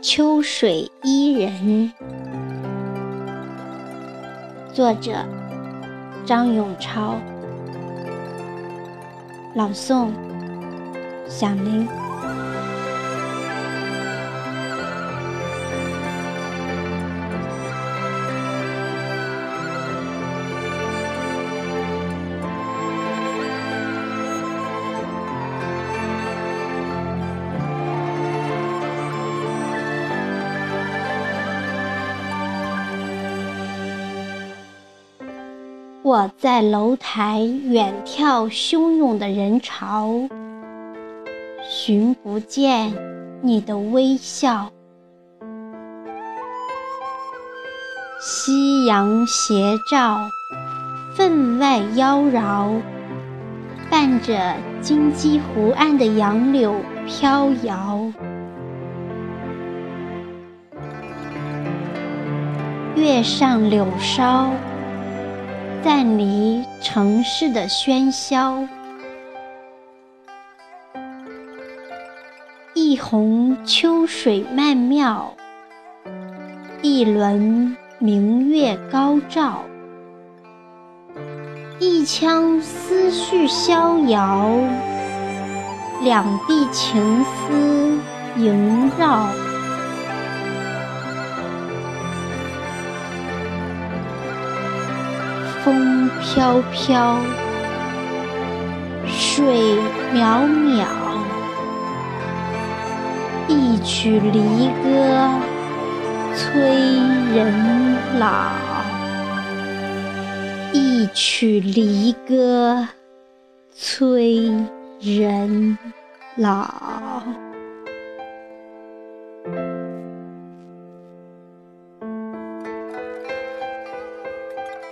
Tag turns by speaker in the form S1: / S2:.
S1: 秋水伊人，作者张永超，朗诵响铃。我在楼台远眺汹涌的人潮，寻不见你的微笑。夕阳斜照，分外妖娆，伴着金鸡湖岸的杨柳飘摇。月上柳梢。暂离城市的喧嚣，一泓秋水曼妙，一轮明月高照，一腔思绪逍遥，两地情思萦绕。风飘飘，水渺渺，一曲离歌催人老，一曲离歌催人老。